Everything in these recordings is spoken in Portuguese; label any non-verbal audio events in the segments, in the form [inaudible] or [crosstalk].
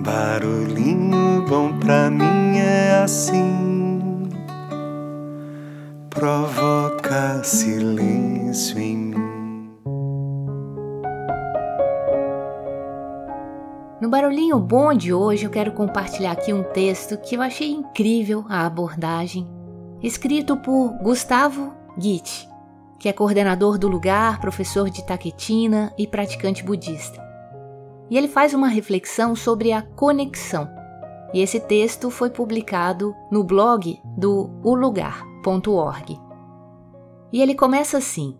Barulhinho bom pra mim é assim, provoca silêncio em mim. No Barulhinho Bom de hoje eu quero compartilhar aqui um texto que eu achei incrível a abordagem, escrito por Gustavo Gitt, que é coordenador do lugar, professor de taquetina e praticante budista e ele faz uma reflexão sobre a conexão. E esse texto foi publicado no blog do ulugar.org. E ele começa assim: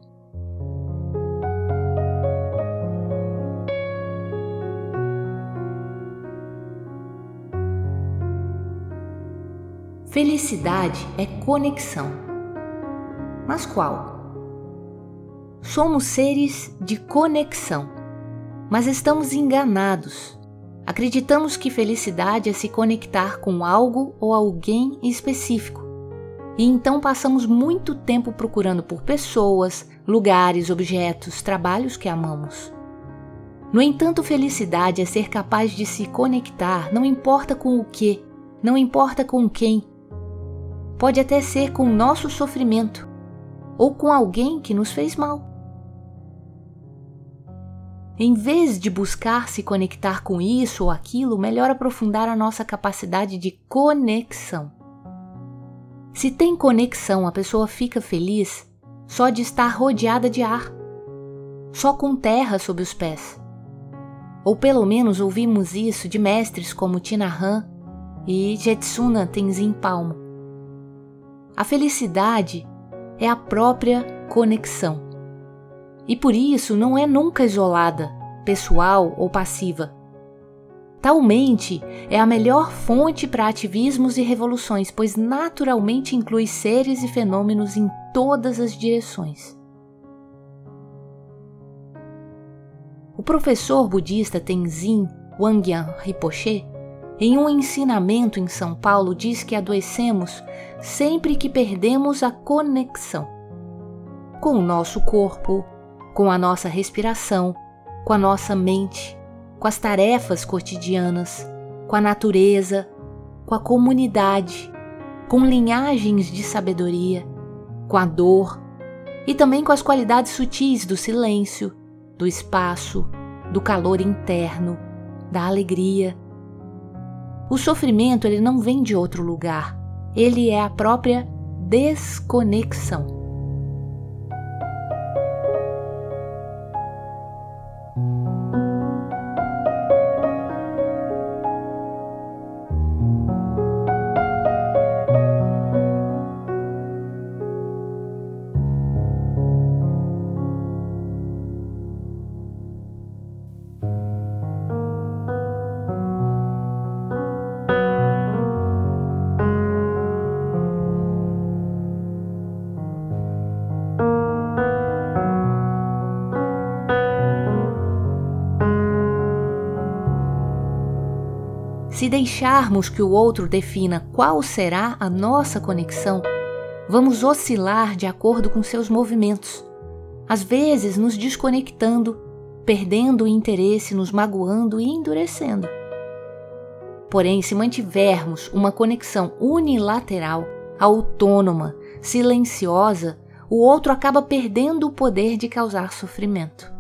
Felicidade é conexão. Mas qual? Somos seres de conexão mas estamos enganados. Acreditamos que felicidade é se conectar com algo ou alguém específico. E então passamos muito tempo procurando por pessoas, lugares, objetos, trabalhos que amamos. No entanto, felicidade é ser capaz de se conectar, não importa com o que, não importa com quem. Pode até ser com o nosso sofrimento ou com alguém que nos fez mal. Em vez de buscar se conectar com isso ou aquilo, melhor aprofundar a nossa capacidade de conexão. Se tem conexão, a pessoa fica feliz só de estar rodeada de ar, só com terra sob os pés. Ou pelo menos ouvimos isso de mestres como Tina Han e Jetsuna Tenzin Palmo. A felicidade é a própria conexão. E por isso não é nunca isolada, pessoal ou passiva. Talmente é a melhor fonte para ativismos e revoluções, pois naturalmente inclui seres e fenômenos em todas as direções. O professor budista Tenzin Wangyal Rinpoche, em um ensinamento em São Paulo, diz que adoecemos sempre que perdemos a conexão com o nosso corpo, com a nossa respiração, com a nossa mente, com as tarefas cotidianas, com a natureza, com a comunidade, com linhagens de sabedoria, com a dor e também com as qualidades sutis do silêncio, do espaço, do calor interno, da alegria. O sofrimento ele não vem de outro lugar, ele é a própria desconexão. Se deixarmos que o outro defina qual será a nossa conexão, vamos oscilar de acordo com seus movimentos, às vezes nos desconectando, perdendo o interesse, nos magoando e endurecendo. Porém, se mantivermos uma conexão unilateral, autônoma, silenciosa, o outro acaba perdendo o poder de causar sofrimento.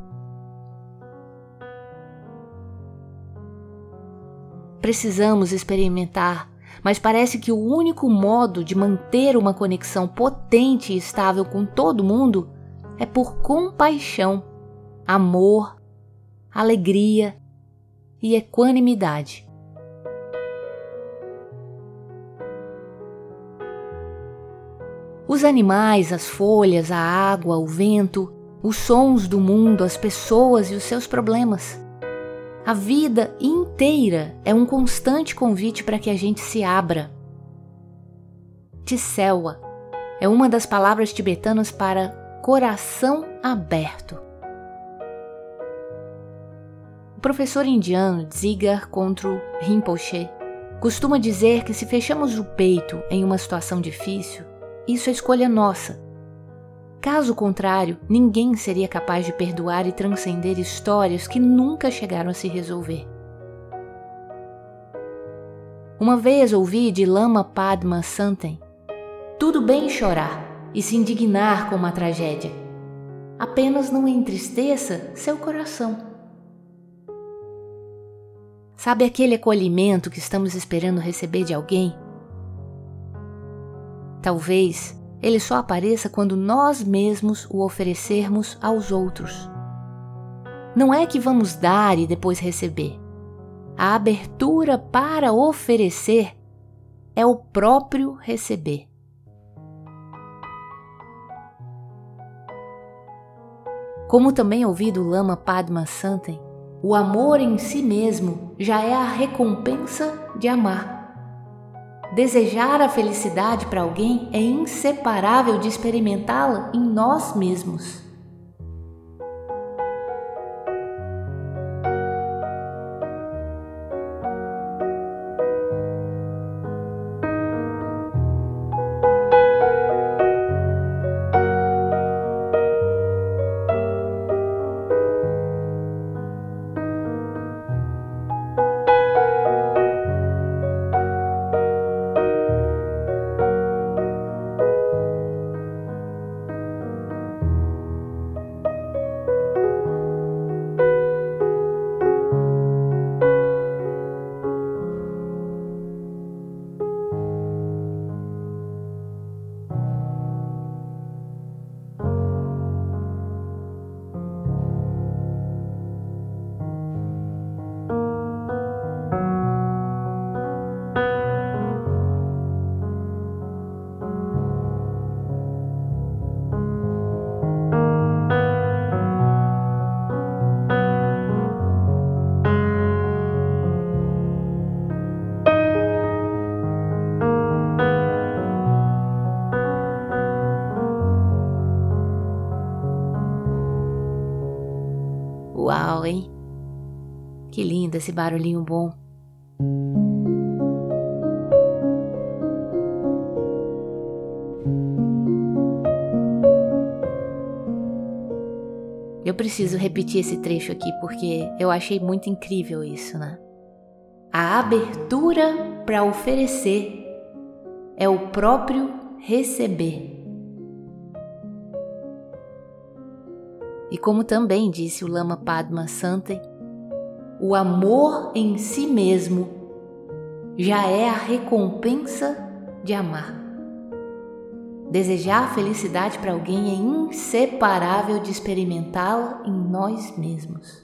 Precisamos experimentar, mas parece que o único modo de manter uma conexão potente e estável com todo mundo é por compaixão, amor, alegria e equanimidade. Os animais, as folhas, a água, o vento, os sons do mundo, as pessoas e os seus problemas. A vida inteira é um constante convite para que a gente se abra. Tissewa é uma das palavras tibetanas para coração aberto. O professor indiano Dzigar Contro Rinpoche costuma dizer que se fechamos o peito em uma situação difícil, isso é escolha nossa Caso contrário, ninguém seria capaz de perdoar e transcender histórias que nunca chegaram a se resolver. Uma vez ouvi de Lama Padma Santen: Tudo bem chorar e se indignar com uma tragédia. Apenas não entristeça seu coração. Sabe aquele acolhimento que estamos esperando receber de alguém? Talvez ele só apareça quando nós mesmos o oferecermos aos outros. Não é que vamos dar e depois receber. A abertura para oferecer é o próprio receber. Como também ouvi do Lama Padma Santen, o amor em si mesmo já é a recompensa de amar. Desejar a felicidade para alguém é inseparável de experimentá-la em nós mesmos. Esse barulhinho bom. Eu preciso repetir esse trecho aqui porque eu achei muito incrível isso, né? A abertura para oferecer é o próprio receber. E como também disse o Lama Padma Santen, o amor em si mesmo já é a recompensa de amar. Desejar felicidade para alguém é inseparável de experimentá-la em nós mesmos.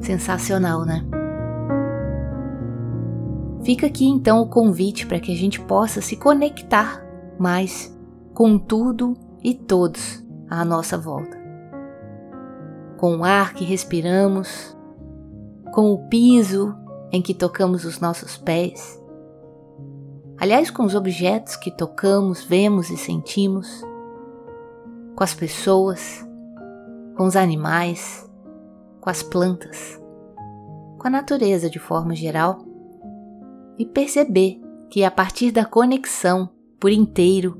Sensacional, né? Fica aqui então o convite para que a gente possa se conectar mais com tudo e todos à nossa volta. Com o ar que respiramos, com o piso em que tocamos os nossos pés, aliás, com os objetos que tocamos, vemos e sentimos, com as pessoas, com os animais, com as plantas, com a natureza de forma geral, e perceber que a partir da conexão por inteiro.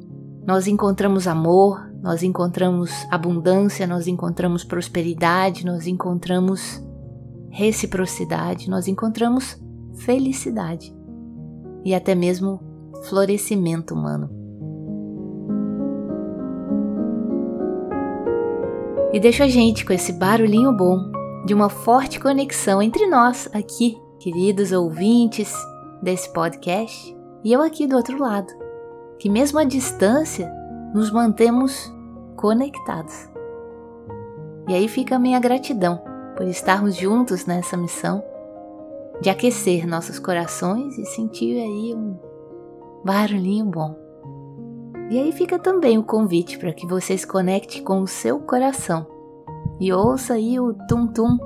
Nós encontramos amor, nós encontramos abundância, nós encontramos prosperidade, nós encontramos reciprocidade, nós encontramos felicidade e até mesmo florescimento humano. E deixa a gente com esse barulhinho bom de uma forte conexão entre nós aqui, queridos ouvintes desse podcast, e eu aqui do outro lado que, mesmo à distância, nos mantemos conectados. E aí fica a minha gratidão por estarmos juntos nessa missão de aquecer nossos corações e sentir aí um barulhinho bom. E aí fica também o convite para que você se conecte com o seu coração e ouça aí o tum-tum,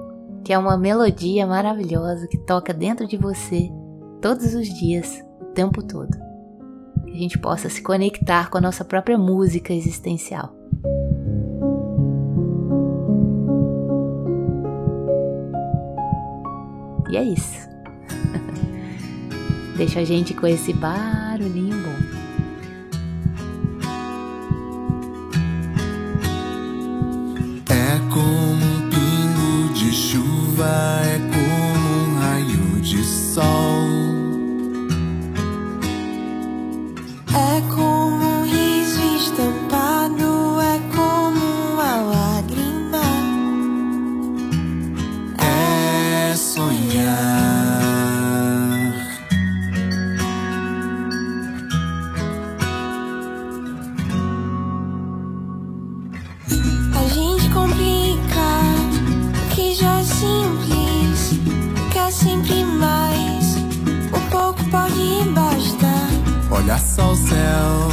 que é uma melodia maravilhosa que toca dentro de você todos os dias, o tempo todo a gente possa se conectar com a nossa própria música existencial. E é isso. [laughs] Deixa a gente com esse barulhinho bom. É como um pingo de chuva Olha só o céu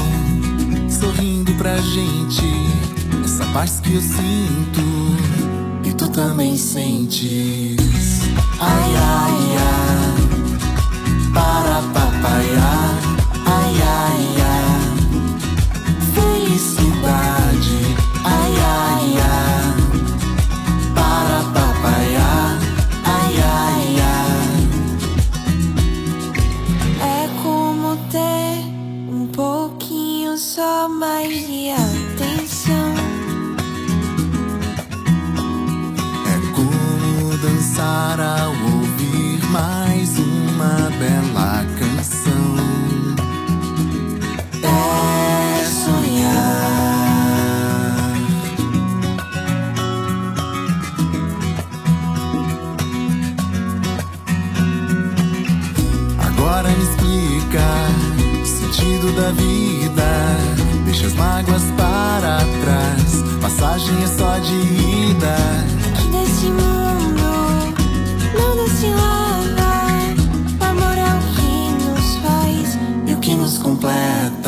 sorrindo pra gente. Essa paz que eu sinto e tu também sentes. Ai, ai, ai, para papaiá. Só mais de atenção. É como dançar ao ouvir mais uma bela canção. É sonhar. Agora me explica sentido da vida. Deixa as mágoas para trás. Passagem é só de ida. Que desse mundo nada se leva. O amor é o que nos faz e o que nos completa.